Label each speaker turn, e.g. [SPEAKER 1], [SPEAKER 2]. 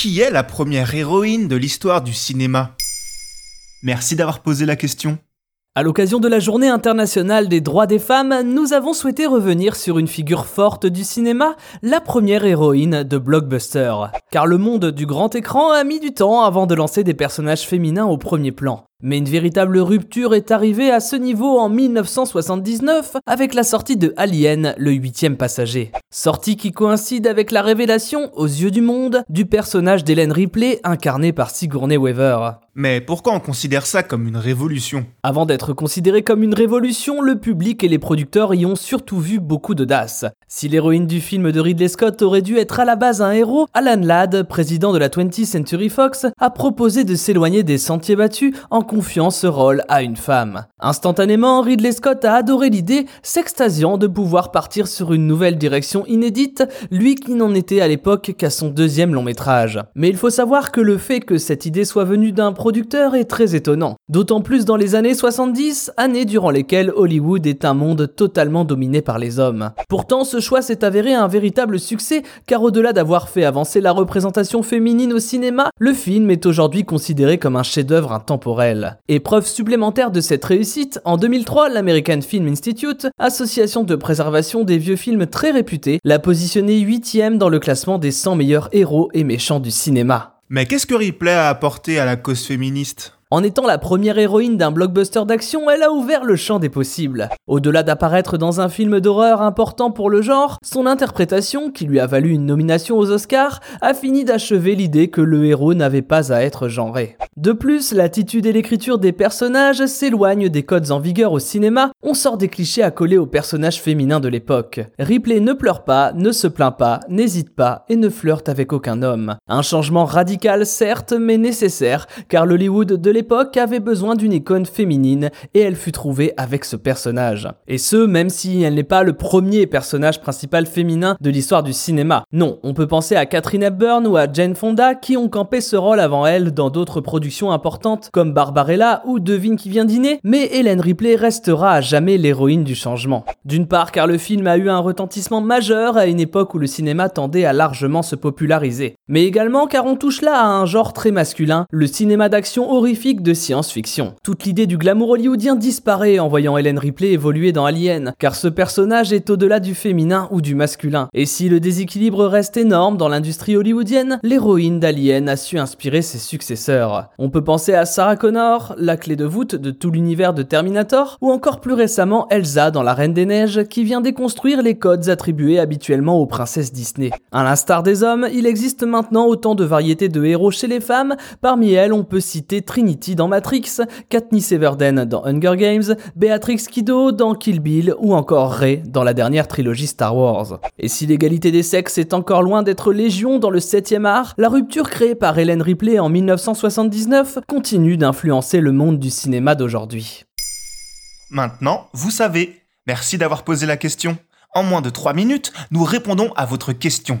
[SPEAKER 1] Qui est la première héroïne de l'histoire du cinéma? Merci d'avoir posé la question.
[SPEAKER 2] À l'occasion de la Journée internationale des droits des femmes, nous avons souhaité revenir sur une figure forte du cinéma, la première héroïne de blockbuster. Car le monde du grand écran a mis du temps avant de lancer des personnages féminins au premier plan. Mais une véritable rupture est arrivée à ce niveau en 1979 avec la sortie de Alien, le huitième passager. Sortie qui coïncide avec la révélation, aux yeux du monde, du personnage d'Hélène Ripley incarné par Sigourney Weaver.
[SPEAKER 1] Mais pourquoi on considère ça comme une révolution?
[SPEAKER 2] Avant d'être considéré comme une révolution, le public et les producteurs y ont surtout vu beaucoup d'audace. Si l'héroïne du film de Ridley Scott aurait dû être à la base un héros, Alan Ladd, président de la 20th Century Fox, a proposé de s'éloigner des sentiers battus en confiant ce rôle à une femme. Instantanément, Ridley Scott a adoré l'idée, s'extasiant de pouvoir partir sur une nouvelle direction inédite, lui qui n'en était à l'époque qu'à son deuxième long métrage. Mais il faut savoir que le fait que cette idée soit venue d'un producteur est très étonnant. D'autant plus dans les années 70, années durant lesquelles Hollywood est un monde totalement dominé par les hommes. Pourtant, ce choix s'est avéré un véritable succès, car au-delà d'avoir fait avancer la représentation féminine au cinéma, le film est aujourd'hui considéré comme un chef-d'œuvre intemporel. Et preuve supplémentaire de cette réussite, en 2003, l'American Film Institute, association de préservation des vieux films très réputée, l'a positionné 8ème dans le classement des 100 meilleurs héros et méchants du cinéma.
[SPEAKER 1] Mais qu'est-ce que Ripley a apporté à la cause féministe?
[SPEAKER 2] En étant la première héroïne d'un blockbuster d'action, elle a ouvert le champ des possibles. Au-delà d'apparaître dans un film d'horreur important pour le genre, son interprétation, qui lui a valu une nomination aux Oscars, a fini d'achever l'idée que le héros n'avait pas à être genré. De plus, l'attitude et l'écriture des personnages s'éloignent des codes en vigueur au cinéma, on sort des clichés à coller aux personnages féminins de l'époque. Ripley ne pleure pas, ne se plaint pas, n'hésite pas et ne flirte avec aucun homme. Un changement radical certes, mais nécessaire, car l'Hollywood de l'époque avait besoin d'une icône féminine et elle fut trouvée avec ce personnage. Et ce, même si elle n'est pas le premier personnage principal féminin de l'histoire du cinéma. Non, on peut penser à Catherine Hepburn ou à Jane Fonda qui ont campé ce rôle avant elle dans d'autres productions importantes comme Barbarella ou Devine qui vient dîner, mais Hélène Ripley restera à jamais l'héroïne du changement. D'une part car le film a eu un retentissement majeur à une époque où le cinéma tendait à largement se populariser, mais également car on touche là à un genre très masculin, le cinéma d'action horrifique de science-fiction. Toute l'idée du glamour hollywoodien disparaît en voyant Helen Ripley évoluer dans Alien, car ce personnage est au-delà du féminin ou du masculin. Et si le déséquilibre reste énorme dans l'industrie hollywoodienne, l'héroïne d'Alien a su inspirer ses successeurs. On peut penser à Sarah Connor, la clé de voûte de tout l'univers de Terminator, ou encore plus récemment Elsa dans La Reine des Neiges, qui vient déconstruire les codes attribués habituellement aux princesses Disney. À l'instar des hommes, il existe maintenant autant de variétés de héros chez les femmes, parmi elles on peut citer Trinity dans Matrix, Katniss Everdeen dans Hunger Games, Beatrix Kiddo dans Kill Bill ou encore Rey dans la dernière trilogie Star Wars. Et si l'égalité des sexes est encore loin d'être légion dans le 7ème art, la rupture créée par Helen Ripley en 1979 continue d'influencer le monde du cinéma d'aujourd'hui.
[SPEAKER 1] Maintenant, vous savez. Merci d'avoir posé la question. En moins de 3 minutes, nous répondons à votre question.